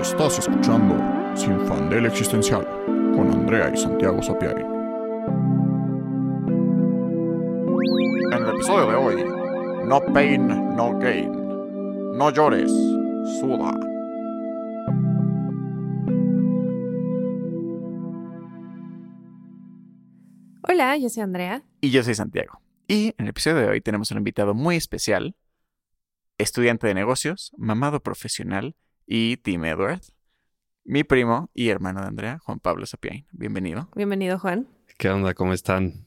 Estás escuchando Sin Fandel Existencial con Andrea y Santiago Sapiari. En el episodio de hoy, No Pain, No Gain. No llores, suda. Hola, yo soy Andrea. Y yo soy Santiago. Y en el episodio de hoy tenemos un invitado muy especial, estudiante de negocios, mamado profesional y Tim Edward, mi primo y hermano de Andrea, Juan Pablo Sapiain. Bienvenido. Bienvenido, Juan. ¿Qué onda? ¿Cómo están?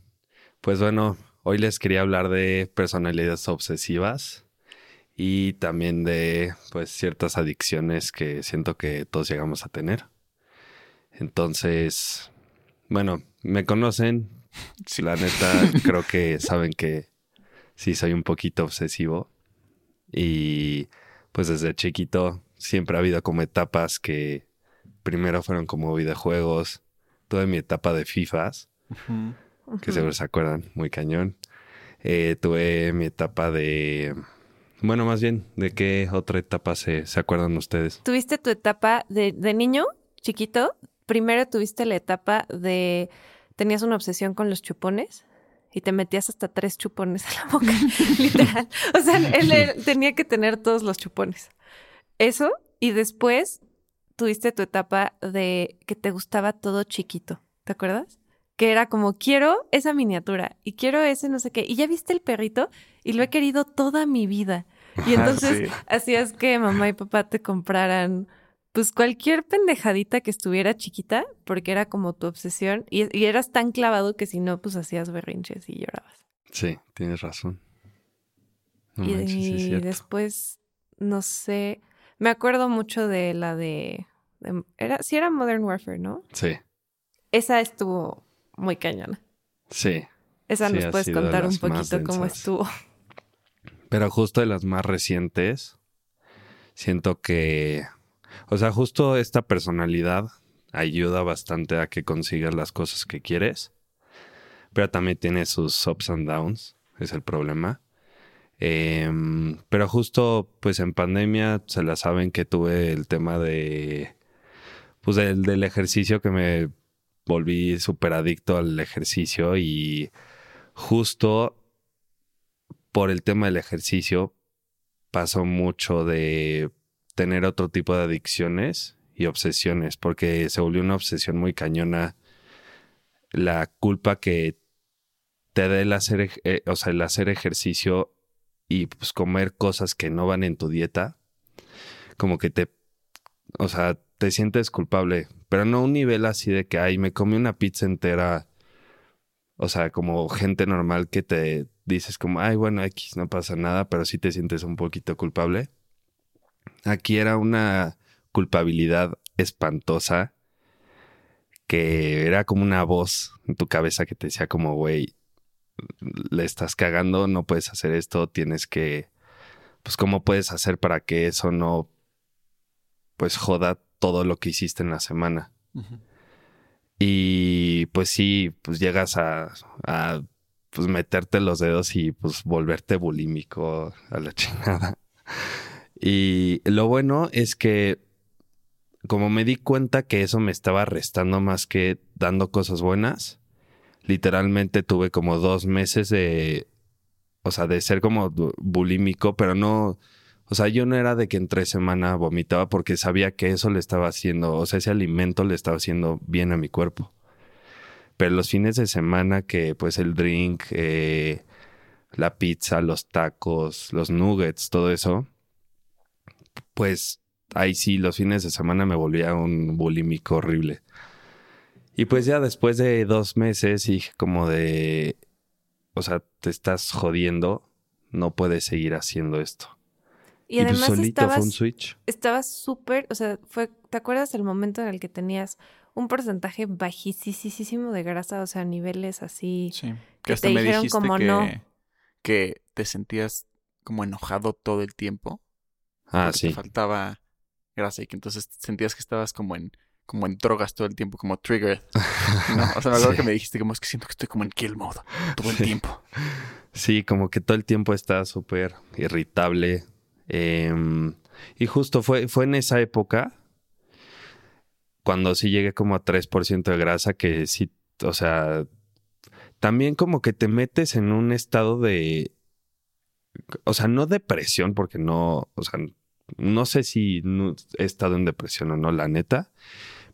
Pues bueno, hoy les quería hablar de personalidades obsesivas y también de pues ciertas adicciones que siento que todos llegamos a tener. Entonces, bueno, me conocen. La neta, creo que saben que sí soy un poquito obsesivo. Y pues desde chiquito siempre ha habido como etapas que primero fueron como videojuegos. Tuve mi etapa de FIFAs, que seguro se acuerdan, muy cañón. Eh, tuve mi etapa de... Bueno, más bien, ¿de qué otra etapa se, se acuerdan ustedes? ¿Tuviste tu etapa de, de niño, chiquito? Primero tuviste la etapa de... ¿Tenías una obsesión con los chupones? y te metías hasta tres chupones a la boca, literal. O sea, él, él, tenía que tener todos los chupones. Eso, y después tuviste tu etapa de que te gustaba todo chiquito, ¿te acuerdas? Que era como, quiero esa miniatura y quiero ese no sé qué. Y ya viste el perrito y lo he querido toda mi vida. Y entonces hacías que mamá y papá te compraran pues cualquier pendejadita que estuviera chiquita, porque era como tu obsesión, y, y, eras tan clavado que si no, pues hacías berrinches y llorabas. Sí, tienes razón. No y, manches, sí y después, no sé, me acuerdo mucho de la de, de, era, sí era Modern Warfare, ¿no? Sí. Esa estuvo muy cañona. Sí. Esa sí, nos puedes contar un poquito cómo estuvo. Pero justo de las más recientes, siento que o sea, justo esta personalidad ayuda bastante a que consigas las cosas que quieres, pero también tiene sus ups and downs, es el problema. Eh, pero justo, pues en pandemia se la saben que tuve el tema de, pues del, del ejercicio que me volví súper adicto al ejercicio y justo por el tema del ejercicio pasó mucho de tener otro tipo de adicciones y obsesiones, porque se volvió una obsesión muy cañona la culpa que te da el hacer, eh, o sea, el hacer ejercicio y pues comer cosas que no van en tu dieta, como que te, o sea, te sientes culpable, pero no un nivel así de que, ay, me comí una pizza entera, o sea, como gente normal que te dices como, ay, bueno, X, no pasa nada, pero sí te sientes un poquito culpable. Aquí era una culpabilidad espantosa que era como una voz en tu cabeza que te decía como, güey, le estás cagando, no puedes hacer esto, tienes que, pues, ¿cómo puedes hacer para que eso no, pues, joda todo lo que hiciste en la semana? Uh -huh. Y pues sí, pues llegas a, a, pues, meterte los dedos y, pues, volverte bulímico a la chingada. Y lo bueno es que como me di cuenta que eso me estaba restando más que dando cosas buenas, literalmente tuve como dos meses de, o sea, de ser como bulímico, pero no, o sea, yo no era de que entre semana vomitaba porque sabía que eso le estaba haciendo, o sea, ese alimento le estaba haciendo bien a mi cuerpo. Pero los fines de semana que pues el drink, eh, la pizza, los tacos, los nuggets, todo eso, pues ahí sí, los fines de semana me volvía un bulímico horrible. Y pues ya después de dos meses dije como de, o sea, te estás jodiendo, no puedes seguir haciendo esto. Y, y además pues estabas, fue un switch. Estabas súper, o sea, fue, ¿te acuerdas el momento en el que tenías un porcentaje bajísimo de grasa, o sea, niveles así sí, que, hasta te me dijeron como que, no que te sentías como enojado todo el tiempo? Ah, sí. Te faltaba grasa y que entonces sentías que estabas como en como en drogas todo el tiempo, como trigger. ¿no? O sea, me acuerdo sí. que me dijiste como es que siento que estoy como en kill mode todo el sí. tiempo. Sí, como que todo el tiempo estaba súper irritable. Eh, y justo fue, fue en esa época cuando sí llegué como a 3% de grasa, que sí, o sea, también como que te metes en un estado de, o sea, no depresión, porque no, o sea, no sé si he estado en depresión o no, la neta,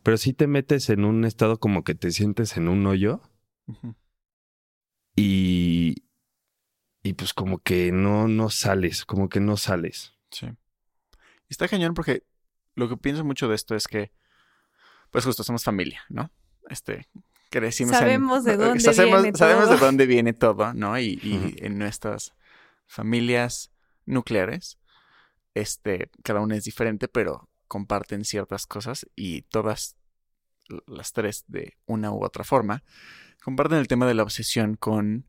pero sí te metes en un estado como que te sientes en un hoyo y, y pues como que no, no sales, como que no sales. Sí. Y está cañón porque lo que pienso mucho de esto es que, pues justo somos familia, ¿no? Este, crecimos en- Sabemos de dónde sabemos, viene sabemos todo. de dónde viene todo, ¿no? Y, y en nuestras familias nucleares, este, cada una es diferente, pero comparten ciertas cosas y todas las tres de una u otra forma comparten el tema de la obsesión con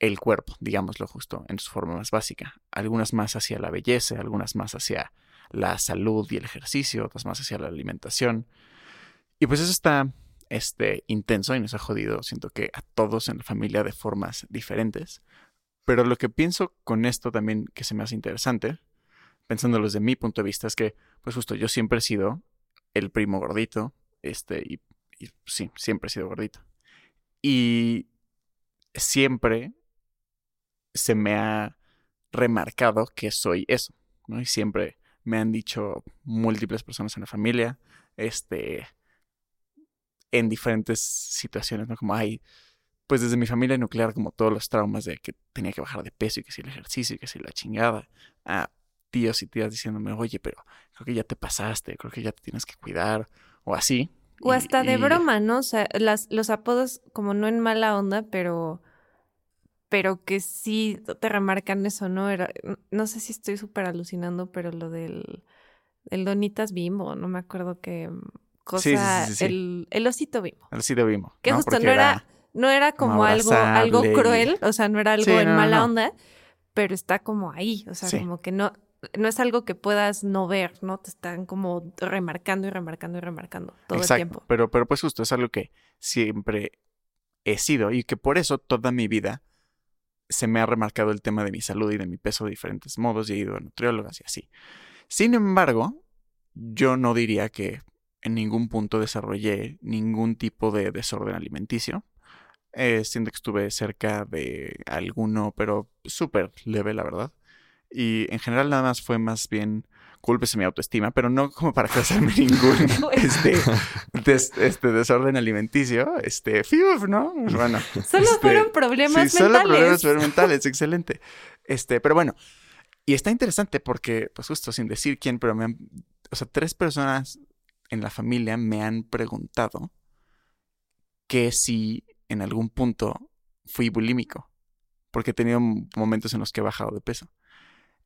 el cuerpo, digámoslo justo, en su forma más básica. Algunas más hacia la belleza, algunas más hacia la salud y el ejercicio, otras más hacia la alimentación. Y pues eso está este, intenso y nos ha jodido, siento que a todos en la familia de formas diferentes. Pero lo que pienso con esto también que se me hace interesante, pensándolo desde mi punto de vista, es que, pues justo, yo siempre he sido el primo gordito, este, y, sí, siempre he sido gordito. Y siempre se me ha remarcado que soy eso, ¿no? Y siempre me han dicho múltiples personas en la familia, este, en diferentes situaciones, ¿no? Como hay, pues desde mi familia nuclear, como todos los traumas de que tenía que bajar de peso y que si el ejercicio y que si la chingada, a tíos y tías diciéndome, oye, pero creo que ya te pasaste, creo que ya te tienes que cuidar, o así. O Y- hasta de y- broma, ¿no? O sea, las, los apodos como no en mala onda, pero pero que sí te remarcan eso, ¿no? Era, no sé si estoy súper alucinando, pero lo del el Donitas Bimbo, no me acuerdo qué cosa, Sí, sí, sí. El, el osito Bimbo. Así de vimos. Que ¿no? justo no era, no era como algo, algo cruel, o sea, no era algo en no, mala no. onda, pero está como ahí, o sea, como que no, no es algo que puedas no ver, ¿no? Te están como remarcando y remarcando y remarcando todo Exacto, el tiempo. Pero, pero pues justo es algo que siempre he sido y que por eso toda mi vida se me ha remarcado el tema de mi salud y de mi peso de diferentes modos y he ido a nutriólogas y así. Sin embargo, yo no diría que en ningún punto desarrollé ningún tipo de desorden alimenticio. Eh, siento que estuve cerca de alguno, pero súper leve, la verdad. Y en general nada más fue más bien culpes mi autoestima, pero no como para causarme ningún este, des- este desorden alimenticio. Este, fiuf, ¿no? Bueno. Solo este, fueron problemas sí, solo mentales. problemas mentales, excelente. Este, pero bueno. Y está interesante porque, pues justo sin decir quién, pero me han, o sea, tres personas en la familia me han preguntado que si en algún punto fui bulímico, porque he tenido momentos en los que he bajado de peso,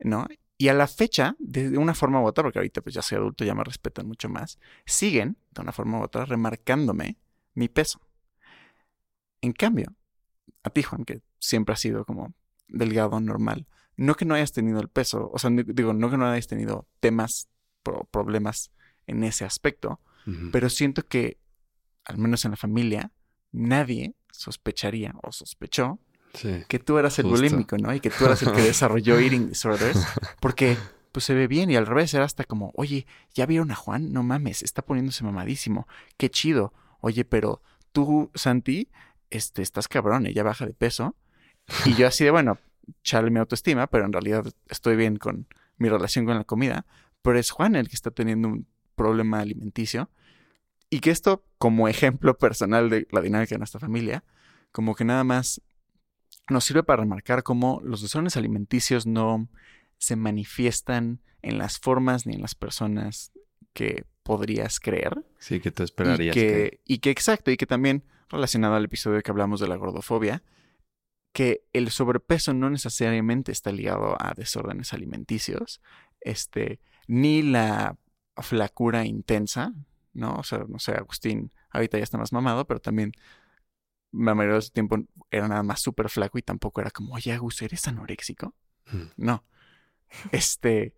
¿no? Y a la fecha, de una forma u otra, porque ahorita pues ya soy adulto, ya me respetan mucho más, siguen, de una forma u otra, remarcándome mi peso. En cambio, a ti, Juan, que siempre has sido como delgado, normal, no que no hayas tenido el peso, o sea, digo, no que no hayas tenido temas, pro- problemas en ese aspecto, pero siento que, al menos en la familia, nadie sospecharía o sospechó Sí. que tú eras el Justo. bulímico, ¿no? Y que tú eras el que desarrolló eating disorders, porque pues se ve bien y al revés era hasta como, oye, ¿ya vieron a Juan? No mames, está poniéndose mamadísimo, qué chido. Oye, pero tú, Santi, este, estás cabrón, ella baja de peso. Y yo así de, bueno, chale mi autoestima, pero en realidad estoy bien con mi relación con la comida. Pero es Juan el que está teniendo un problema alimenticio. Y que esto, como ejemplo personal de la dinámica de nuestra familia, como que nada más nos sirve para remarcar cómo los desórdenes alimenticios no se manifiestan en las formas ni en las personas que podrías creer. Sí, que tú Y esperarías que, que... y que exacto, y que también relacionado al episodio que hablamos de la gordofobia, que el sobrepeso no necesariamente está ligado a desórdenes alimenticios, este, ni la flacura intensa, ¿no? O sea, no sé, Agustín ahorita ya está más mamado, pero también la mayoría de su tiempo era nada más súper flaco y tampoco era como, oye, Agus, ¿eres anoréxico? Mm. No. Este,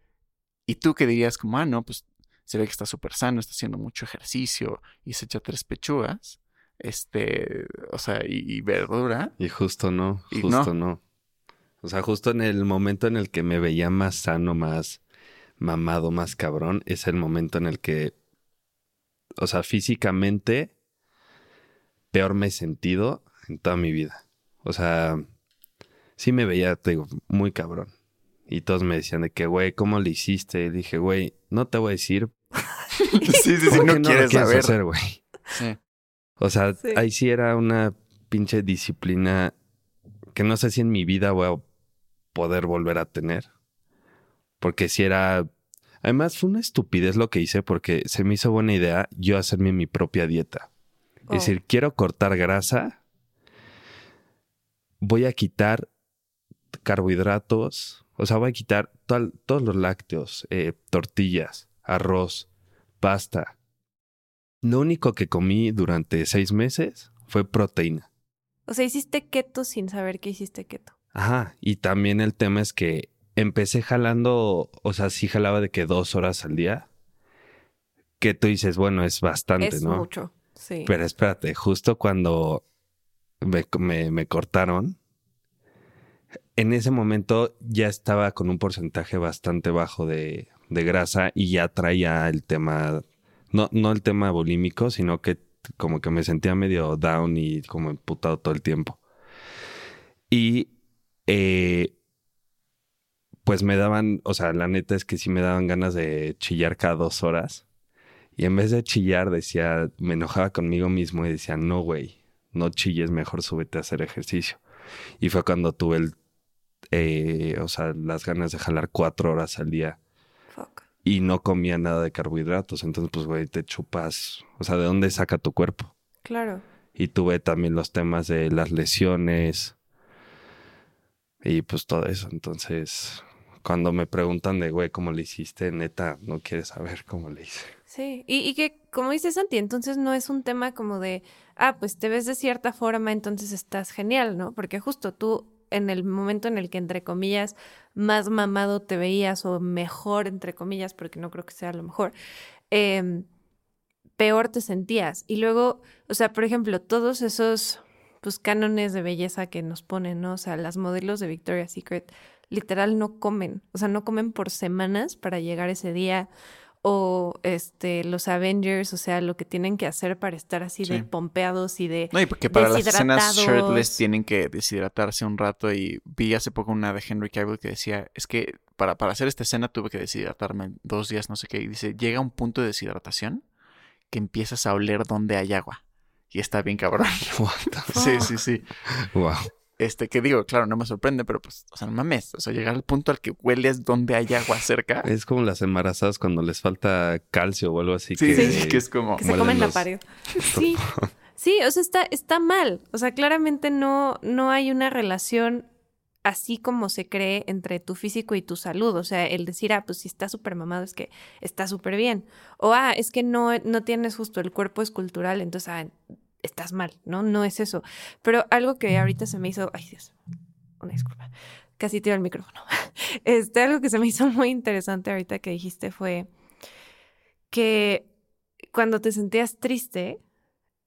y tú que dirías como, ah, no, pues se ve que está súper sano, está haciendo mucho ejercicio y se echa tres pechugas, este, o sea, y, y verdura. Y justo no, Y justo no. O sea, justo en el momento en el que me veía más sano, más mamado, más cabrón, es el momento en el que, o sea, físicamente, peor me he sentido en toda mi vida. O sea, sí me veía, te digo, muy cabrón. Y todos me decían de que, güey, ¿cómo le hiciste? Y dije, güey, no te voy a decir. sí, sí, sí, no, lo quieres saber. hacer, güey. Sí. O sea, Sí. ahí sí era una pinche disciplina que no sé si en mi vida voy a poder volver a tener. Porque si era... Además fue una estupidez lo que hice porque se me hizo buena idea yo hacerme mi propia dieta. Oh. Es decir, quiero cortar grasa, voy a quitar carbohidratos, o sea, voy a quitar todos los lácteos, eh, tortillas, arroz, pasta. Lo único que comí durante seis meses fue proteína. O sea, hiciste keto sin saber que hiciste keto. Ajá, y también el tema es que empecé jalando, o sea, sí jalaba de que dos horas al día. Que tú dices, bueno, es bastante, es ¿no? mucho. Pero espérate, justo cuando me, me- me cortaron, en ese momento ya estaba con un porcentaje bastante bajo de, de grasa y ya traía el tema, no, no el tema bulímico, sino que como que me sentía medio down y como emputado todo el tiempo. Y eh, pues me daban, o sea, la neta es que sí me daban ganas de chillar cada dos horas. Y en vez de chillar, decía, me enojaba conmigo mismo y decía, no, güey, no chilles, mejor súbete a hacer ejercicio. Y fue cuando tuve el, eh, o sea, las ganas de jalar cuatro horas al día Fuck. y no comía nada de carbohidratos. Entonces, pues, güey, te chupas, o sea, ¿de dónde saca tu cuerpo? Claro. Y tuve también los temas de las lesiones y pues todo eso. Entonces, cuando me preguntan de, güey, ¿cómo le hiciste? Neta, no quieres saber cómo le hice. Sí, y, y que, como dice Santi, entonces no es un tema como de, ah, pues te ves de cierta forma, entonces estás genial, ¿no? Porque justo tú, en el momento en el que, entre comillas, más mamado te veías o mejor, entre comillas, porque no creo que sea lo mejor, em, peor te sentías. Y luego, o sea, por ejemplo, todos esos, pues, cánones de belleza que nos ponen, ¿no? O sea, las modelos de Victoria's Secret literal no comen, o sea, no comen por semanas para llegar ese día o este los Avengers, o sea, lo que tienen que hacer para estar así de pompeados y de No, y porque para las escenas shirtless tienen que deshidratarse un rato y vi hace poco una de Henry Cavill que decía, es que para, para hacer esta escena tuve que deshidratarme en dos días, no sé qué, y dice, llega un punto de deshidratación que empiezas a oler donde hay agua. Y está bien cabrón. What the- sí, sí, sí. Wow. Este, que digo, claro, no me sorprende, pero pues, o sea, no mames. O sea, llegar al punto al que hueles donde hay agua cerca. Es como las embarazadas cuando les falta calcio o algo así. Sí, que, sí, que es como... que se comen la pared. Sí. Sí, o sea, está, está mal. O sea, claramente no, no hay una relación así como se cree entre tu físico y tu salud. O sea, el decir, ah, pues si está súper mamado es que está súper bien. O, ah, es que no, no tienes justo el cuerpo escultural, entonces, ah, estás mal, ¿no? No es eso. Pero algo que ahorita se me hizo, ay Dios, una disculpa, casi tiro el micrófono. Este, algo que se me hizo muy interesante ahorita que dijiste fue que cuando te sentías triste,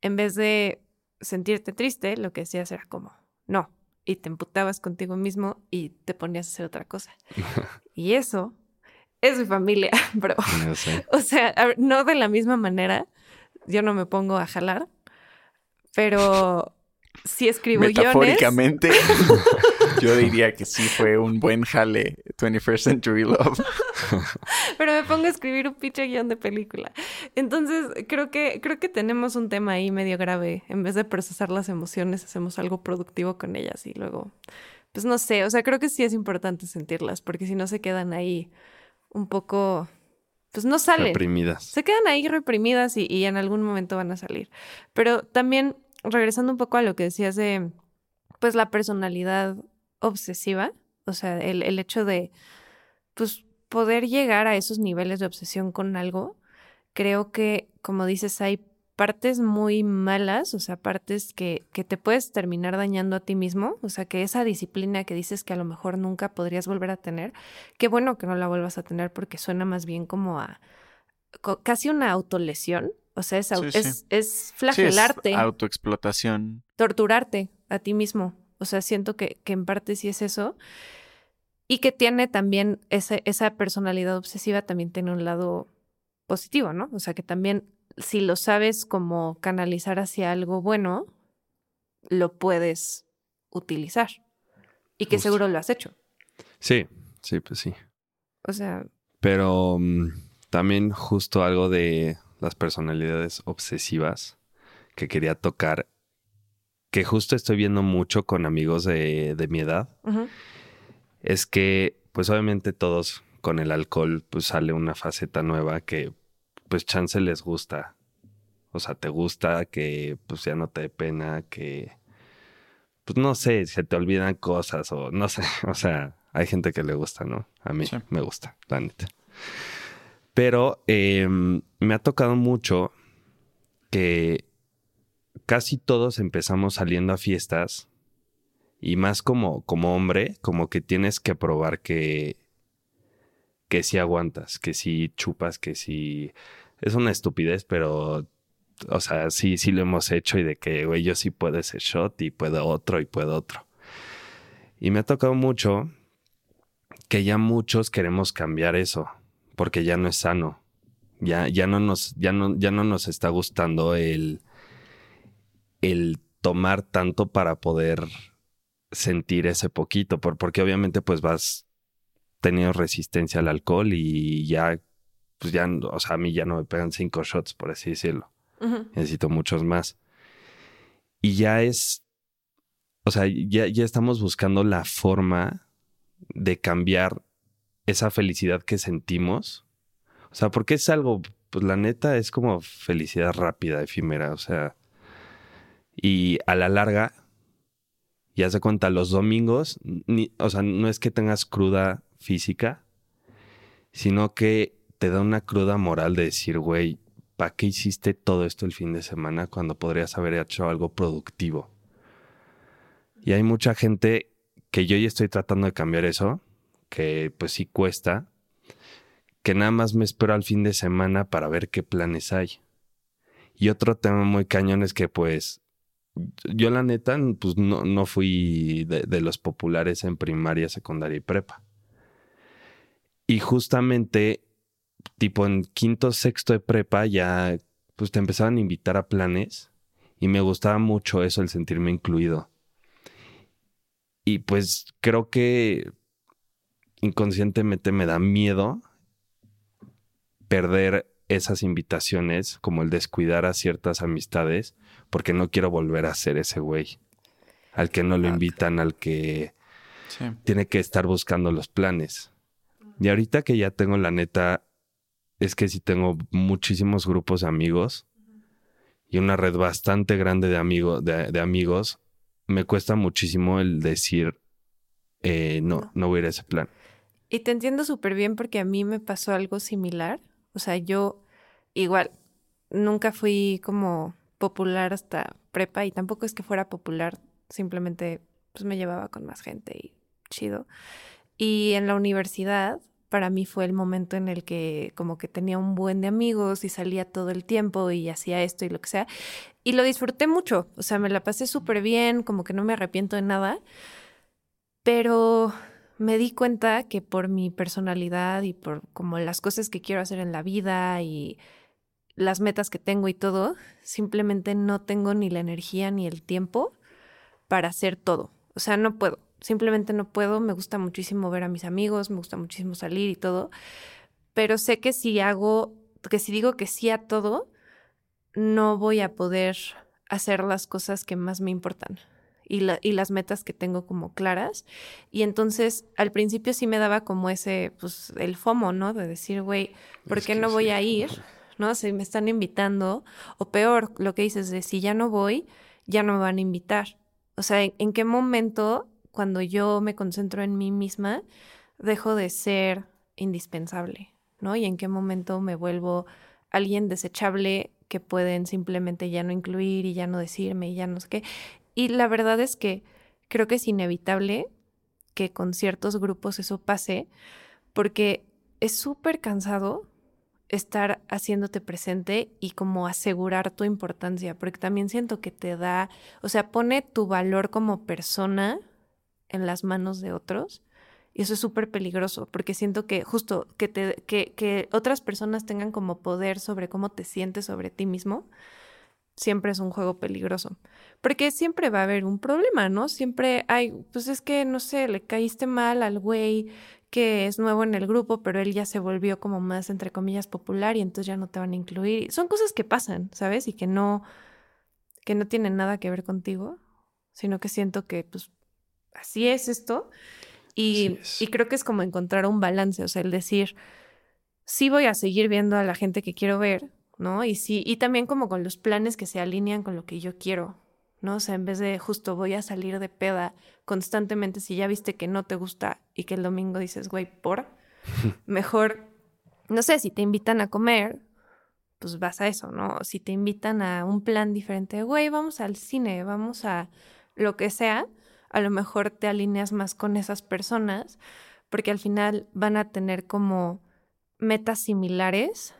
en vez de sentirte triste, lo que decías era como, no, y te emputabas contigo mismo y te ponías a hacer otra cosa. y eso es mi familia, bro. No sé. O sea, no de la misma manera, yo no me pongo a jalar, pero sí escribo guiones. Metafóricamente, yo diría que sí fue un buen jale 21st Century Love. pero me pongo a escribir un pinche guion de película. Entonces, creo que, creo que tenemos un tema ahí medio grave. En vez de procesar las emociones, hacemos algo productivo con ellas y luego, pues no sé, o sea, creo que sí es importante sentirlas, porque si no se quedan ahí un poco, pues no salen. Reprimidas. Se quedan ahí reprimidas y, y en algún momento van a salir. Pero también, regresando un poco a lo que decías de, pues, la personalidad obsesiva, o sea, el, el hecho de, pues, poder llegar a esos niveles de obsesión con algo, creo que, como dices, hay partes muy malas, o sea, partes que, que te puedes terminar dañando a ti mismo, o sea, que esa disciplina que dices que a lo mejor nunca podrías volver a tener, qué bueno que no la vuelvas a tener porque suena más bien como a casi una autolesión, o sea, es, au- Sí, sí. es, es Sí, es flagelarte, autoexplotación. torturarte a ti mismo, o sea, siento que, que en parte sí es eso, y que tiene también ese, esa personalidad obsesiva, también tiene un lado positivo, ¿no? O sea, que también si lo sabes como canalizar hacia algo bueno, lo puedes utilizar. Y que Justo. seguro lo has hecho. Sí, sí, pues sí. O sea, Pero mm, también justo algo de las personalidades obsesivas que quería tocar, que justo estoy viendo mucho con amigos de, de mi edad, es que pues obviamente todos con el alcohol pues sale una faceta nueva que pues chance les gusta. O sea, te gusta que pues ya no te dé pena, que pues no sé, se te olvidan cosas o no sé, o sea, hay gente que le gusta, ¿no? A mí Sí. me gusta, la neta. Pero eh, me ha tocado mucho que casi todos empezamos saliendo a fiestas y más como, como hombre, como que tienes que probar que, que sí aguantas, que sí chupas, que sí... Es una estupidez, pero, o sea, sí, sí lo hemos hecho y de que, güey, yo sí puedo ese shot y puedo otro y puedo otro. Y me ha tocado mucho que ya muchos queremos cambiar eso, porque ya no es sano. Ya, ya, no, nos, ya, no, ya no nos está gustando el, el tomar tanto para poder sentir ese poquito, por, porque obviamente pues vas teniendo resistencia al alcohol y ya, pues ya, o sea, a mí ya no me pegan cinco shots, por así decirlo. Necesito muchos más. Y ya es, o sea, ya, ya estamos buscando la forma de cambiar esa felicidad que sentimos. O sea, porque es algo, pues la neta es como felicidad rápida, efímera, o sea. Y a la larga, ya se cuenta, los domingos, o sea, no es que tengas cruda física, sino que te da una cruda moral de decir, güey, ¿para qué hiciste todo esto el fin de semana cuando podrías haber hecho algo productivo? Y hay mucha gente que yo ya estoy tratando de cambiar eso, que pues sí cuesta, que nada más me espero al fin de semana para ver qué planes hay. Y otro tema muy cañón es que pues yo la neta pues no, no fui de, de los populares en primaria, secundaria y prepa. Y justamente tipo en quinto, sexto de prepa ya pues te empezaban a invitar a planes y me gustaba mucho eso, el sentirme incluido. Y pues creo que inconscientemente me da miedo perder esas invitaciones, como el descuidar a ciertas amistades, porque no quiero volver a ser ese güey. Al que no lo Ah, invitan, al que Sí. tiene que estar buscando los planes. Y ahorita que ya tengo la neta, es que sí tengo muchísimos grupos de amigos y una red bastante grande de, amigo, de, de amigos, me cuesta muchísimo el decir, eh, no, no voy a ir a ese plan. Y te entiendo súper bien porque a mí me pasó algo similar. O sea, yo igual nunca fui como popular hasta prepa y tampoco es que fuera popular, simplemente pues me llevaba con más gente y chido. Y en la universidad para mí fue el momento en el que como que tenía un buen de amigos y salía todo el tiempo y hacía esto y lo que sea. Y lo disfruté mucho, o sea, me la pasé súper bien, como que no me arrepiento de nada. Pero me di cuenta que por mi personalidad y por como las cosas que quiero hacer en la vida y las metas que tengo y todo, simplemente no tengo ni la energía ni el tiempo para hacer todo. O sea, no puedo, simplemente no puedo. Me gusta muchísimo ver a mis amigos, me gusta muchísimo salir y todo, pero sé que si hago, que si digo que sí a todo, no voy a poder hacer las cosas que más me importan y, la, y las metas que tengo como claras. Y entonces al principio sí me daba como ese, pues el FOMO, ¿no? De decir, güey, ¿por Es qué no voy sí. a ir? ¿No? Si me están invitando. O peor, lo que dices de si ya no voy, ya no me van a invitar. O sea, ¿en, en qué momento, cuando yo me concentro en mí misma, dejo de ser indispensable? ¿No? Y en qué momento me vuelvo alguien desechable que pueden simplemente ya no incluir y ya no decirme y ya no sé qué. Y la verdad es que creo que es inevitable que con ciertos grupos eso pase, porque es súper cansado estar haciéndote presente y como asegurar tu importancia, porque también siento que te da, o sea, pone tu valor como persona en las manos de otros Y eso es súper peligroso, porque siento que justo que, te, que, que otras personas tengan como poder sobre cómo te sientes sobre ti mismo, siempre es un juego peligroso. Porque siempre va a haber un problema, ¿no? Siempre hay, pues es que, no sé, le caíste mal al güey que es nuevo en el grupo, pero él ya se volvió como más, entre comillas, popular y entonces ya no te van a incluir. Son cosas que pasan, ¿sabes? Y que no, que no tienen nada que ver contigo, sino que siento que, pues, así es esto. Y, y creo que es como encontrar un balance, o sea, el decir, sí voy a seguir viendo a la gente que quiero ver, ¿no? Y sí, y también como con los planes que se alinean con lo que yo quiero, ¿no? O sea, en vez de justo voy a salir de peda constantemente, si ya viste que no te gusta y que el domingo dices, güey, por, mejor, no sé, si te invitan a comer, pues vas a eso, ¿no? Si te invitan a un plan diferente, güey, vamos al cine, vamos a lo que sea, a lo mejor te alineas más con esas personas, porque al final van a tener como metas similares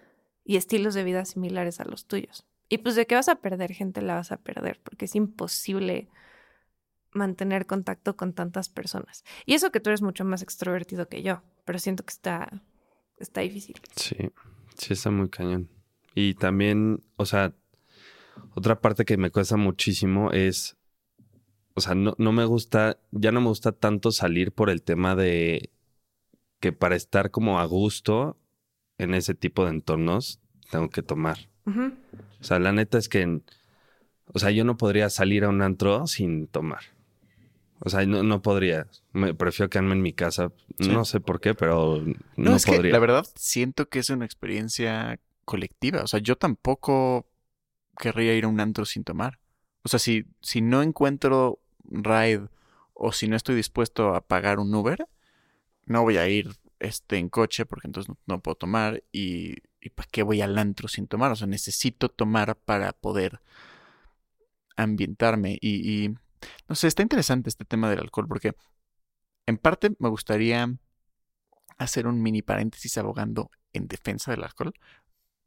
y estilos de vida similares a los tuyos. Y pues de que vas a perder gente, la vas a perder, porque es imposible mantener contacto con tantas personas. Y eso que tú eres mucho más extrovertido que yo, pero siento que está, está difícil. Sí, sí está muy cañón. Y también, o sea, otra parte que me cuesta muchísimo es, o sea, no, no me gusta, ya no me gusta tanto salir por el tema de que para estar como a gusto en ese tipo de entornos tengo que tomar. O sea, la neta es que, o sea, yo no podría salir a un antro sin tomar. O sea, no, no podría. Me prefiero quedarme en mi casa. No sé por qué, pero no, es podría. Que, la verdad, siento que es una experiencia colectiva. O sea, yo tampoco querría ir a un antro sin tomar. O sea, si, si no encuentro ride o si no estoy dispuesto a pagar un Uber, no voy a ir este, en coche porque entonces no, puedo tomar y, y ¿para qué voy al antro sin tomar? O sea, necesito tomar para poder ambientarme y, y no sé, está interesante este tema del alcohol porque en parte me gustaría hacer un mini paréntesis abogando en defensa del alcohol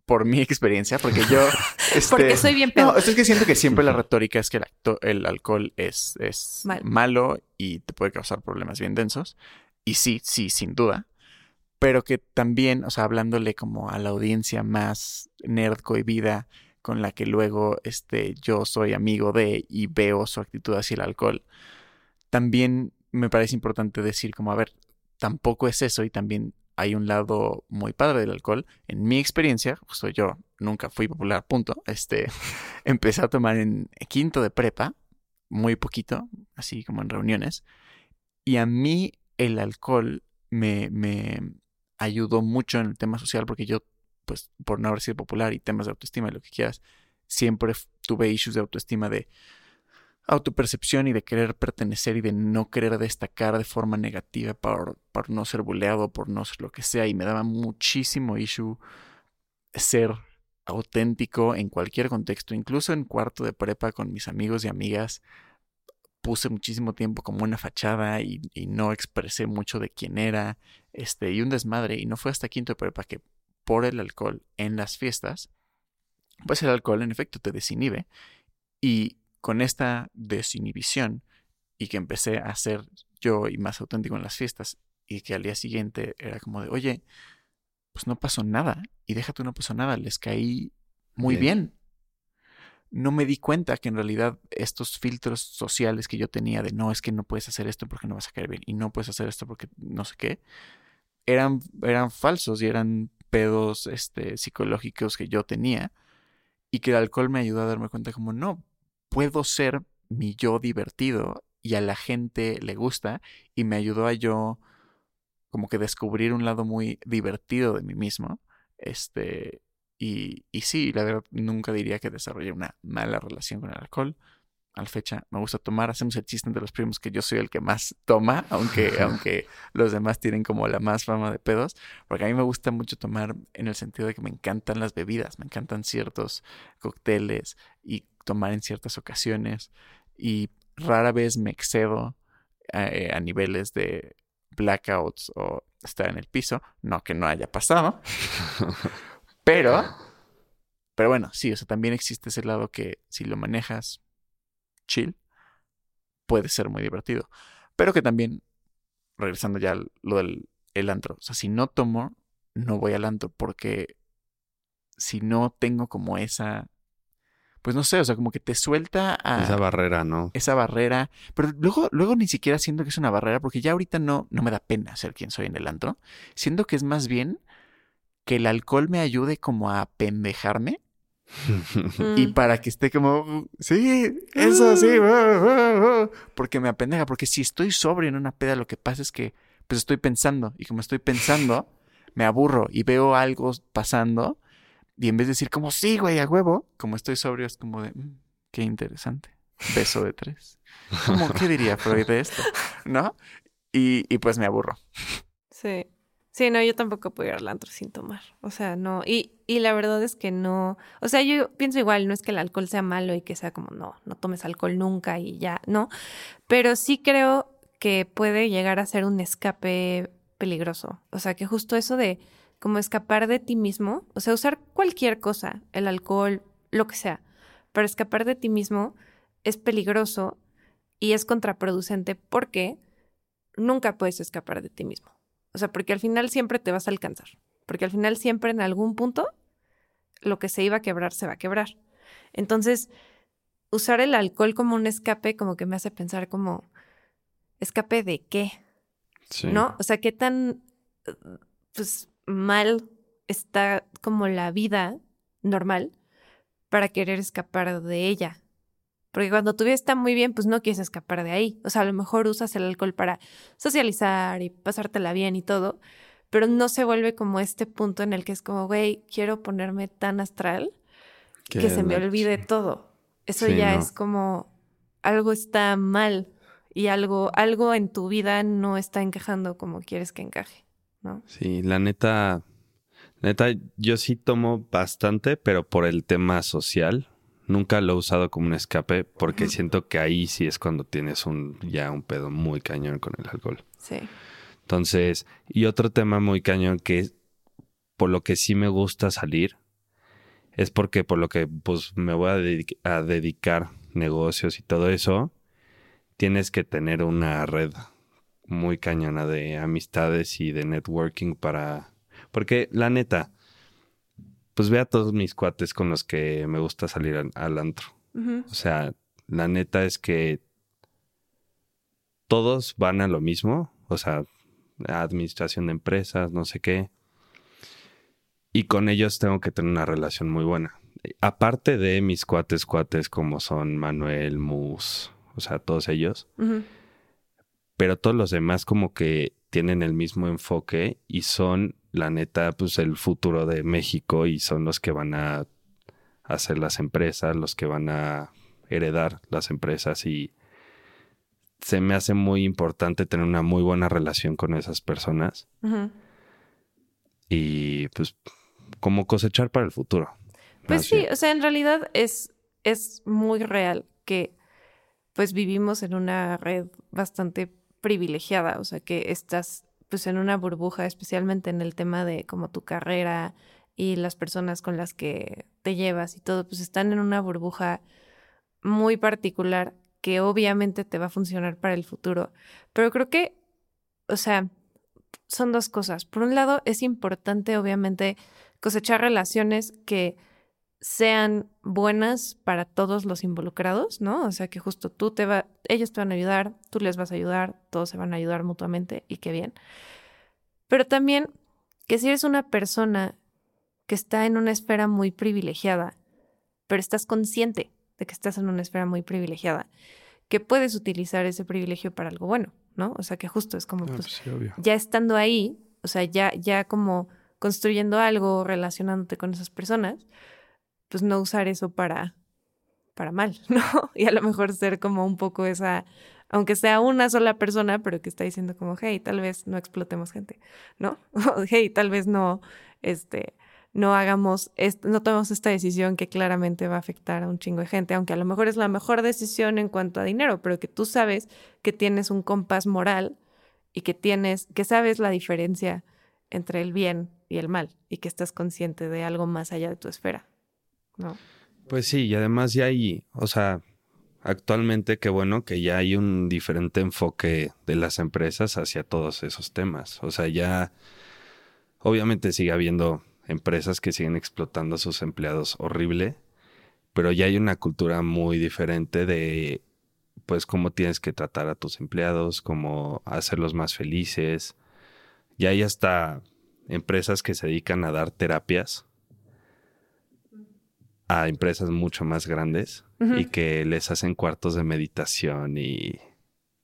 por mi experiencia, porque yo... Este, porque soy bien peor. No, es que siento que siempre la retórica es que el, el alcohol es, es malo y te puede causar problemas bien densos. Y sí, sí, sin duda pero que también, o sea, hablándole como a la audiencia más nerd cohibida con la que luego este, yo soy amigo de y veo su actitud hacia el alcohol, también me parece importante decir como, a ver, tampoco es eso y también hay un lado muy padre del alcohol. En mi experiencia, justo yo nunca fui popular, punto. Este, empecé a tomar en quinto de prepa, muy poquito, así como en reuniones. Y a mí el alcohol me, me, ayudó mucho en el tema social porque yo, pues, por no haber sido popular y temas de autoestima y lo que quieras, siempre tuve issues de autoestima de autopercepción y de querer pertenecer y de no querer destacar de forma negativa por, por no ser buleado, por no ser lo que sea. Y me daba muchísimo issue ser auténtico en cualquier contexto, incluso en cuarto de prepa con mis amigos y amigas puse muchísimo tiempo como una fachada y, no expresé mucho de quién era, este, y un desmadre, y no fue hasta quinto de prepa que por el alcohol en las fiestas, pues el alcohol en efecto te desinhibe, y con esta desinhibición, y que empecé a ser yo y más auténtico en las fiestas, y que al día siguiente era como de, oye, pues no pasó nada, y déjate no pasó nada, les caí muy bien no me di cuenta que en realidad estos filtros sociales que yo tenía de no es que no puedes hacer esto porque no vas a caer bien y no puedes hacer esto porque no sé qué, eran, eran falsos y eran pedos este, psicológicos que yo tenía y que el alcohol me ayudó a darme cuenta como no, puedo ser mi yo divertido y a la gente le gusta y me ayudó a yo como que descubrir un lado muy divertido de mí mismo este y, y sí, la verdad, nunca diría que desarrollé una mala relación con el alcohol. Al fecha me gusta tomar, hacemos el chiste entre los primos que yo soy el que más toma, aunque, aunque los demás tienen como la más fama de pedos, porque a mí me gusta mucho tomar en el sentido de que me encantan las bebidas, me encantan ciertos cócteles y tomar en ciertas ocasiones y rara vez me excedo eh, a niveles de blackouts o estar en el piso, no que no haya pasado, Pero, pero bueno, sí, o sea, también existe ese lado que si lo manejas chill, puede ser muy divertido. Pero que también regresando ya a lo del el antro. O sea, si no tomo, no voy al antro porque si no tengo como esa, pues no sé, o sea, como que te suelta a Esa barrera, ¿no? esa barrera, pero luego, luego ni siquiera siento que es una barrera porque ya ahorita no, no me da pena ser quien soy en el antro. Siento que es más bien que el alcohol me ayude como a pendejarme y Mm. para que esté como, sí, eso sí, uh", porque me apendeja, porque si estoy sobrio en una peda, lo que pasa es que pues estoy pensando y como estoy pensando, me aburro y veo algo pasando y en vez de decir como, sí, güey, a huevo, como estoy sobrio es como de, "Mm, qué interesante, beso de tres. Como, ¿qué diría Freud de esto? ¿No? Y, y pues me aburro. Sí. Sí, no, yo tampoco puedo ir al antro sin tomar. O sea, no. Y, y la verdad es que no. O sea, yo pienso igual, no es que el alcohol sea malo y que sea como, no, no tomes alcohol nunca y ya, no. Pero sí creo que puede llegar a ser un escape peligroso. O sea, que justo eso de como escapar de ti mismo, o sea, usar cualquier cosa, el alcohol, lo que sea, para escapar de ti mismo es peligroso y es contraproducente porque nunca puedes escapar de ti mismo. O sea, porque al final siempre te vas a alcanzar. Porque al final siempre en algún punto lo que se iba a quebrar se va a quebrar. Entonces, usar el alcohol como un escape como que me hace pensar como, ¿escape de qué? Sí. ¿No? O sea, qué tan pues mal está como la vida normal para querer escapar de ella. Porque cuando tu vida está muy bien, pues no quieres escapar de ahí. O sea, a lo mejor usas el alcohol para socializar y pasártela bien y todo, pero no se vuelve como este punto en el que es como, güey, quiero ponerme tan astral que, se me olvide todo. Eso Sí, ya no. es como algo está mal y algo, algo en tu vida no está encajando como quieres que encaje, ¿no? Sí, la neta, neta, yo sí tomo bastante, pero por el tema social. Nunca lo he usado como un escape porque siento que ahí sí es cuando tienes un ya un pedo muy cañón con el alcohol. Sí. Entonces, y otro tema muy cañón que es por lo que sí me gusta salir es porque por lo que pues me voy a, dedic- a dedicar negocios y todo eso, tienes que tener una red muy cañona de amistades y de networking para porque la neta pues ve a todos mis cuates con los que me gusta salir al, al antro. O sea, la neta es que todos van a lo mismo, o sea, administración de empresas, no sé qué. Y con ellos tengo que tener una relación muy buena. Aparte de mis cuates, cuates como son Manuel, Mus, o sea, todos ellos. Pero todos los demás como que tienen el mismo enfoque y son, la neta, pues el futuro de México y son los que van a hacer las empresas, los que van a heredar las empresas y se me hace muy importante tener una muy buena relación con esas personas. Y pues como cosechar para el futuro. Pues sí, o sea, en realidad es, es muy real que pues vivimos en una red bastante privilegiada, o sea, que estás pues en una burbuja, especialmente en el tema de como tu carrera y las personas con las que te llevas y todo, pues están en una burbuja muy particular que obviamente te va a funcionar para el futuro. Pero creo que, o sea, son dos cosas. Por un lado, es importante, obviamente, cosechar relaciones que sean buenas para todos los involucrados, ¿no? O sea, que justo tú te va, ellos te van a ayudar, tú les vas a ayudar, todos se van a ayudar mutuamente y qué bien. Pero también que si eres una persona que está en una esfera muy privilegiada, pero estás consciente de que estás en una esfera muy privilegiada, que puedes utilizar ese privilegio para algo bueno, ¿no? O sea, que justo es como, Ah, pues, sí, ya estando ahí, o sea, ya, ya como construyendo algo, relacionándote con esas personas, pues no usar eso para, para mal, ¿no? Y a lo mejor ser como un poco esa, aunque sea una sola persona, pero que está diciendo como, hey, tal vez no explotemos gente, ¿no? Hey, tal vez no, este, no hagamos, no tomemos esta decisión que claramente va a afectar a un chingo de gente, aunque a lo mejor es la mejor decisión en cuanto a dinero, pero que tú sabes que tienes un compás moral y que tienes, que sabes la diferencia entre el bien y el mal y que estás consciente de algo más allá de tu esfera, ¿no? Pues sí, y además ya hay, o sea, actualmente qué bueno que ya hay un diferente enfoque de las empresas hacia todos esos temas. O sea, ya obviamente sigue habiendo empresas que siguen explotando a sus empleados horrible, pero ya hay una cultura muy diferente de pues cómo tienes que tratar a tus empleados, cómo hacerlos más felices. Ya hay hasta empresas que se dedican a dar terapias a empresas mucho más grandes y que les hacen cuartos de meditación y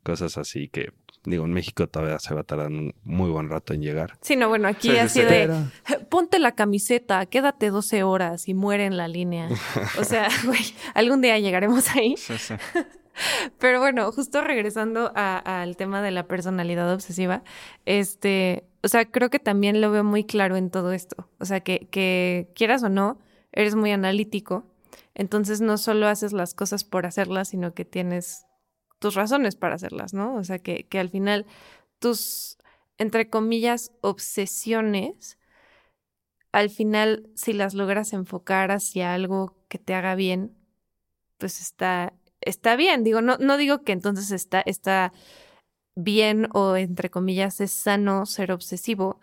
cosas así que digo en México todavía se va a tardar un muy buen rato en llegar. Sí, no, bueno, aquí Sí, sí, así sí. de ponte la camiseta, quédate 12 horas y muere en la línea. O sea, güey, algún día llegaremos ahí. Sí, sí. Pero bueno, justo regresando al tema de la personalidad obsesiva, este, o sea, creo que también lo veo muy claro en todo esto. O sea, que, que quieras o no, eres muy analítico. Entonces no solo haces las cosas por hacerlas, sino que tienes tus razones para hacerlas, ¿no? O sea, que, que al final tus, entre comillas, obsesiones, al final, si las logras enfocar hacia algo que te haga bien, pues está, está bien. Digo, no, no digo que entonces está, está bien o entre comillas es sano ser obsesivo,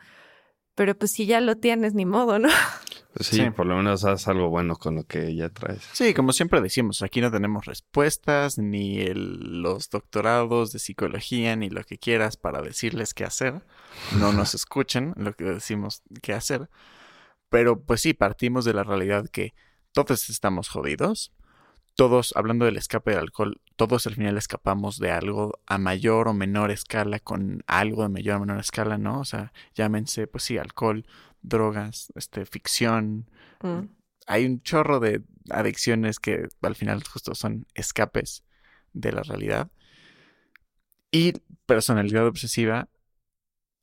pero pues si ya lo tienes, ni modo, ¿no? Sí, Sí. por lo menos haz algo bueno con lo que ya traes. Sí, como siempre decimos, aquí no tenemos respuestas, ni el- los doctorados de psicología, ni lo que quieras para decirles qué hacer. No nos escuchen lo que decimos qué hacer. Pero pues sí, partimos de la realidad que todos estamos jodidos. Todos, hablando del escape del alcohol, todos al final escapamos de algo a mayor o menor escala con algo de mayor o menor escala, ¿no? O sea, llámense, pues sí, alcohol, drogas, este, ficción, Mm. hay un chorro de adicciones que al final justo son escapes de la realidad. Y personalidad obsesiva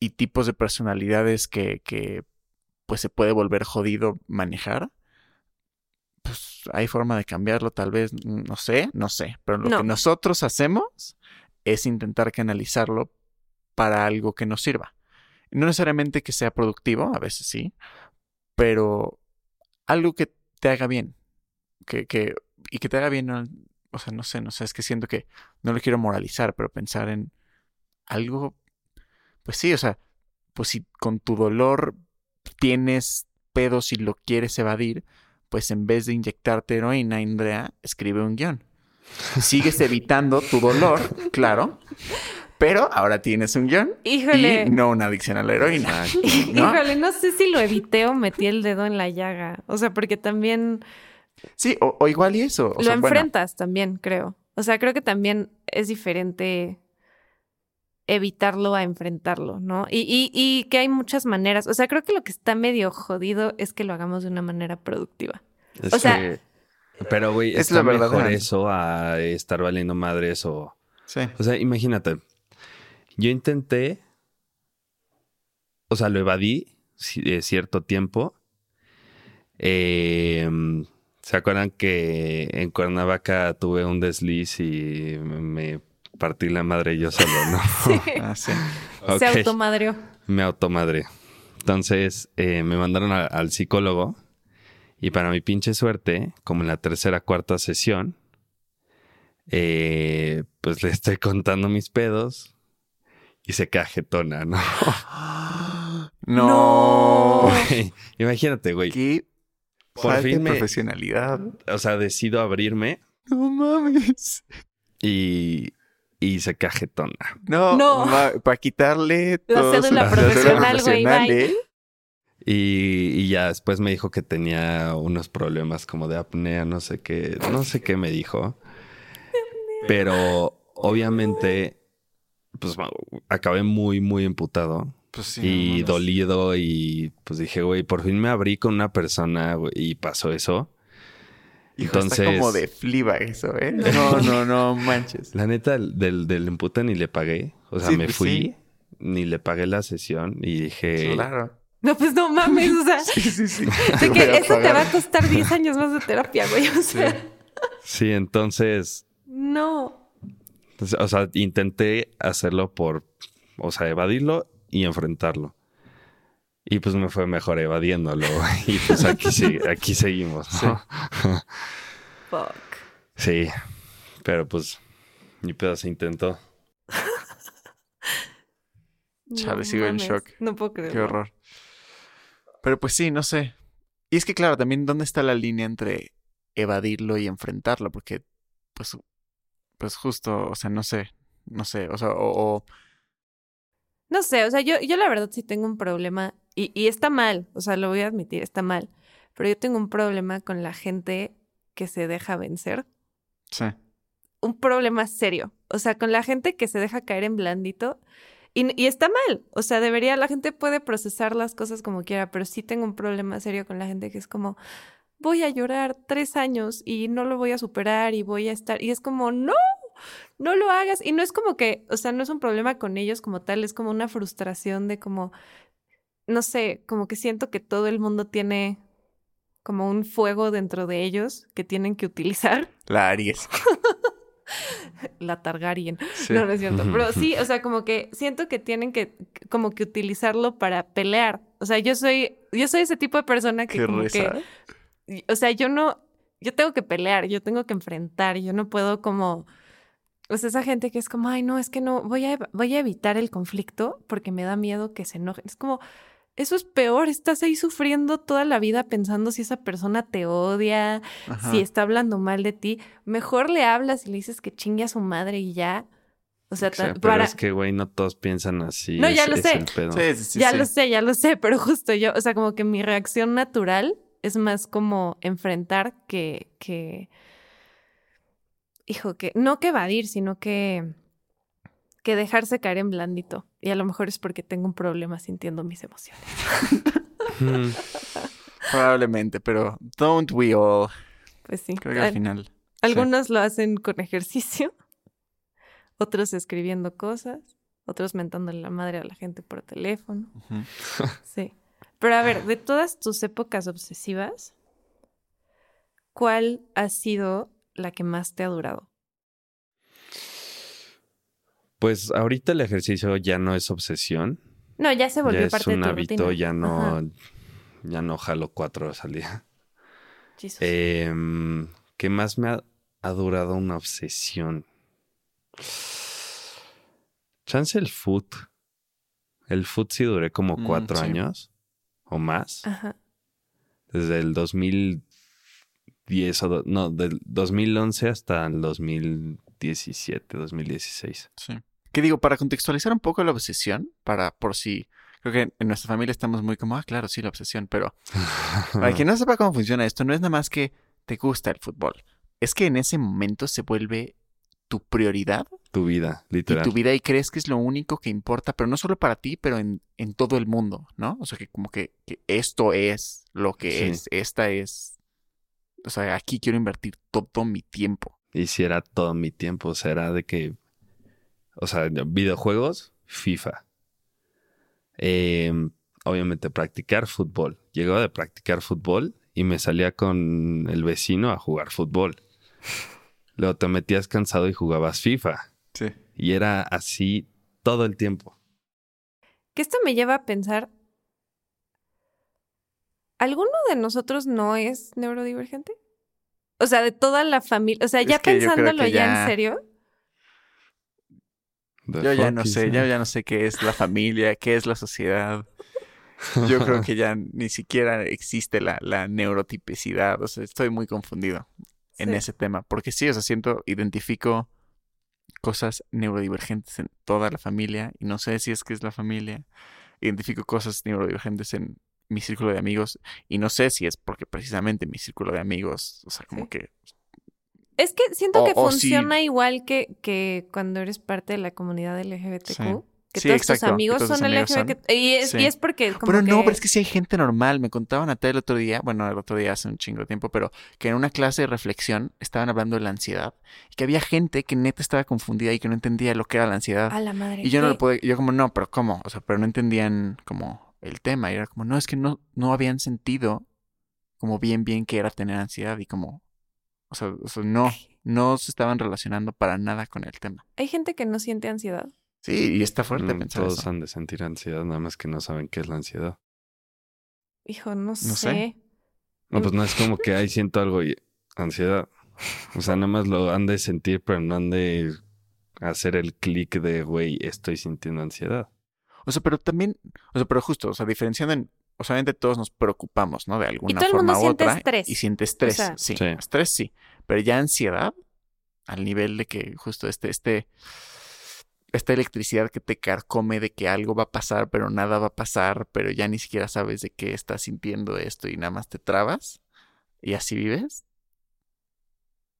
y tipos de personalidades que, que pues se puede volver jodido manejar. Pues hay forma de cambiarlo, tal vez, no sé, no sé. Pero lo No. que nosotros hacemos es intentar canalizarlo para algo que nos sirva. No necesariamente que sea productivo, a veces sí, pero algo que te haga bien. Que, que, y que te haga bien, o sea, no sé, no sé, es que siento que no lo quiero moralizar, pero pensar en algo, pues sí, o sea, pues si con tu dolor tienes pedos y lo quieres evadir, pues en vez de inyectarte heroína, Andrea, escribe un guion. Sigues evitando tu dolor, claro, pero ahora tienes un guion Híjole. y no una adicción a la heroína. ¿no? Híjole, no sé si lo evité o metí el dedo en la llaga. O sea, porque también Sí, o, o igual y eso. o lo sea, bueno, enfrentas también, creo. O sea, creo que también es diferente evitarlo a enfrentarlo, ¿no? Y, y, y que hay muchas maneras. O sea, creo que lo que está medio jodido es que lo hagamos de una manera productiva. Es O sea- que- pero güey, Es está la mejor verdadera. eso a estar valiendo madres o... sí. O sea, imagínate, yo intenté, o sea, lo evadí ci- eh, cierto tiempo. Eh, ¿Se acuerdan que en Cuernavaca tuve un desliz y me partí la madre yo solo, no? Ah, sí. Se Ok. automadreó. Me automadré. Entonces eh, me mandaron a- al psicólogo y para mi pinche suerte, como en la tercera cuarta sesión, eh, pues le estoy contando mis pedos y se cajetona, ¿no? No. Güey, Imagínate, güey. Qué Por falta fin de me- profesionalidad. O sea, decido abrirme No mames. y, y se cajetona. No, No. para quitarle La todo cédula profesional, güey. Y, y ya después me dijo que tenía unos problemas como de apnea, no sé qué, no sé qué me dijo. Pero obviamente, pues acabé muy, muy emputado Pues sí, y no dolido y pues dije, güey, por fin me abrí con una persona güey, y pasó eso. Hijo, Entonces, está como de fliba eso, ¿eh? No, no, no manches. la neta del, del, empute ni le pagué. O sea, Sí, me pues fui, sí. ni le pagué la sesión y dije, Claro. No, pues no mames, o sea, Sí, sí, sí. de que eso te va a costar 10 años más de terapia, güey. O sea, sí, entonces no. Entonces, O sea, intenté hacerlo por, o sea, evadirlo y enfrentarlo. Y pues me fue mejor evadiéndolo. Y pues aquí, sí, aquí seguimos. ¿no? Fuck. Sí. Pero pues, mi pedo se intentó. Chale, sigo en mames, shock. No puedo creerlo. Qué horror. Pero pues sí, no sé. Y es que claro, también dónde está la línea entre evadirlo y enfrentarlo, porque pues, pues justo, o sea, no sé, no sé, o sea, o, o- No sé, o sea, yo, yo la verdad sí tengo un problema, y, y está mal, o sea, lo voy a admitir, está mal, pero yo tengo un problema con la gente que se deja vencer, sí, un problema serio, o sea, con la gente que se deja caer en blandito, y, y está mal, o sea, debería, la gente puede procesar las cosas como quiera, pero sí tengo un problema serio con la gente que es como, voy a llorar tres años y no lo voy a superar y voy a estar, y es como, no, no lo hagas. Y no es como que, o sea, no es un problema con ellos como tal, es como una frustración de como, no sé, como que siento que todo el mundo tiene como un fuego dentro de ellos que tienen que utilizar. la Aries. La Targaryen. Sí. No, no es cierto. Pero sí, o sea, como que siento que tienen que como que utilizarlo para pelear. O sea, yo soy, yo soy ese tipo de persona que como que, o sea, yo no, yo tengo que pelear, yo tengo que enfrentar, yo no puedo como, o sea, esa gente que es como, ay, no, es que no, voy a, voy a evitar el conflicto porque me da miedo que se enojen. Es como, eso es peor, estás ahí sufriendo toda la vida pensando si esa persona te odia, Ajá. si está hablando mal de ti. Mejor le hablas y le dices que chingue a su madre y ya. O sea, O sea, pero para... es que, güey, no todos piensan así. No, ya es- lo sé. Sí, sí, sí, ya sí. lo sé, ya lo sé, pero justo yo, o sea, como que mi reacción natural es más como enfrentar que, que, hijo, que, no que evadir, sino que, que dejarse caer en blandito. Y a lo mejor es porque tengo un problema sintiendo mis emociones. Mm, Probablemente, pero don't we all. Pues sí. Creo que al Al- final. Algunos lo hacen con ejercicio, otros escribiendo cosas, otros mentándole la madre a la gente por teléfono. Ujú. Sí. Pero a ver, de todas tus épocas obsesivas, ¿cuál ha sido la que más te ha durado? Pues ahorita el ejercicio ya no es obsesión. No, ya se volvió ya es parte un de tu hábito, rutina. ya no, Ajá. ya no jalo cuatro horas al día. Em, ¿Qué más me ha, ha durado una obsesión? Chance el foot. El foot sí duré como Mm, cuatro sí. años o más. Ajá. Desde el 2010 o do- no, del 2011 hasta el 2017, 2016. Sí. ¿Qué digo? Para contextualizar un poco la obsesión, para por si. Creo que en nuestra familia estamos muy como, ah, claro, sí, la obsesión, pero para quien no sepa cómo funciona esto, no es nada más que te gusta el fútbol. Es que en ese momento se vuelve tu prioridad tu vida, y literal. tu vida y crees que es lo único que importa, pero no solo para ti, pero en, en todo el mundo, ¿no? O sea, que como que, que esto es lo que Sí. es, esta es... O sea, aquí quiero invertir todo mi tiempo. Y si era todo mi tiempo, o sea, era de que, o sea, videojuegos, FIFA. Em, obviamente practicar fútbol. Llegaba de practicar fútbol y me salía con el vecino a jugar fútbol. Luego te metías cansado y jugabas FIFA. Sí. Y era así todo el tiempo. Que esto me lleva a pensar, ¿alguno de nosotros no es neurodivergente? O sea, de toda la familia, o sea, Es ya que pensándolo ya... ya- en serio, The Yo ya no sé, yo ya no sé qué es la familia, qué es la sociedad. Yo creo que ya ni siquiera existe la, la neurotipicidad. O sea, estoy muy confundido en Sí. ese tema. Porque sí, o sea, siento, identifico cosas neurodivergentes en toda la familia. Y no sé si es que es la familia. Identifico cosas neurodivergentes en mi círculo de amigos. Y no sé si es porque precisamente mi círculo de amigos, o sea, como Sí. que Es que siento O- que funciona igual que, que cuando eres parte de la comunidad LGBTQ. Sí. Que Sí, todos exacto, tus amigos todos son amigos son. LGBT. Y, es, Sí. y es porque como Pero no, que- pero es que sí hay gente normal. Me contaba Natalia el otro día, bueno, el otro día hace un chingo de tiempo, pero que en una clase de reflexión estaban hablando de la ansiedad y que había gente que neta estaba confundida y que no entendía lo que era la ansiedad. A la madre. y yo no ¿qué? lo pude, yo como, no, pero ¿cómo? O sea, pero no entendían como el tema. Y era como, no, es que no, no habían sentido como bien, bien que era tener ansiedad y como, o sea, o sea, no, no se estaban relacionando para nada con el tema. Hay gente que no siente ansiedad. Sí, y está fuerte Mm, pensar todos eso. han de sentir ansiedad, nada más que no saben qué es la ansiedad. Hijo, no, sé. sé. No, pues no es como que ahí siento algo y ansiedad. O sea, nada más lo han de sentir, pero no han de hacer el clic de, güey, estoy sintiendo ansiedad. O sea, pero también, o sea, pero justo, o sea, diferenciando en, o sea, obviamente todos nos preocupamos, ¿no? De alguna todo el mundo forma u siente otra. estrés. Y siente estrés, O sea- sí, Sí. Estrés sí. Pero ya ansiedad, al nivel de que justo este, este, esta electricidad que te carcome de que algo va a pasar, pero nada va a pasar, pero ya ni siquiera sabes de qué estás sintiendo esto y nada más te trabas y así vives.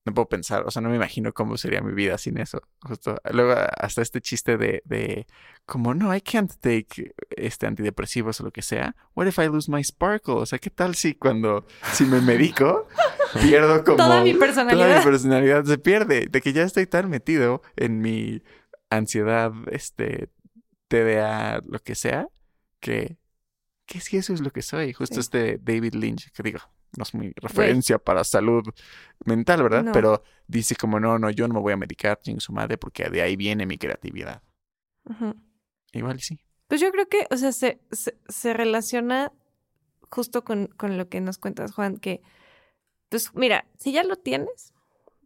No puedo pensar, o sea, no me imagino cómo sería mi vida sin eso. Justo. Luego, hasta este chiste de, de como, no, I can't take este antidepresivos o lo que sea. What if I lose my sparkle? O sea, ¿qué tal si cuando, si me medico, pierdo como... Toda mi Toda personalidad. mi personalidad se pierde. De que ya estoy tan metido en mi ansiedad, este, TDA, lo que sea, que, que sí eso es lo que soy. Justo Sí. este David Lynch, que digo, no es muy referencia para salud mental, ¿verdad? No. Pero dice como, no, no, yo no me voy a medicar, en su madre, porque de ahí viene mi creatividad. Igual y sí. Pues yo creo que, o sea, se, se, se relaciona justo con, con lo que nos cuentas, Juan, que, pues mira, si ya lo tienes,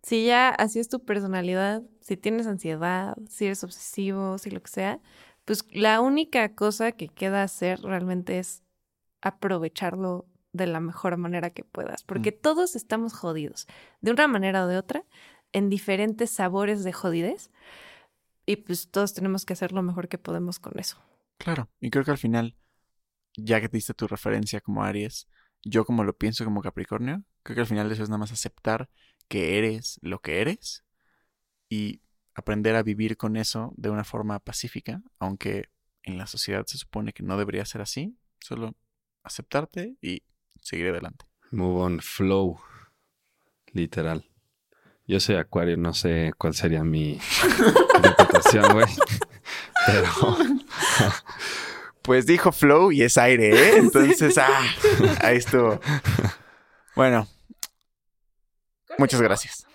si ya así es tu personalidad, si tienes ansiedad, si eres obsesivo, si lo que sea, pues la única cosa que queda hacer realmente es aprovecharlo de la mejor manera que puedas, porque todos estamos jodidos, de una manera o de otra, en diferentes sabores de jodidez, y pues todos tenemos que hacer lo mejor que podemos con eso. Claro. Y creo que al final, ya que te diste tu referencia como Aries, yo como lo pienso como Capricornio, creo que al final eso es nada más aceptar que eres lo que eres y aprender a vivir con eso de una forma pacífica, aunque en la sociedad se supone que no debería ser así, solo aceptarte y seguir adelante. Move on, flow. Literal. Yo soy acuario, no sé cuál sería mi reputación, güey. Pero Pues dijo Flow y es aire, ¿eh? Entonces, ah, ahí estuvo. Bueno, muchas gracias.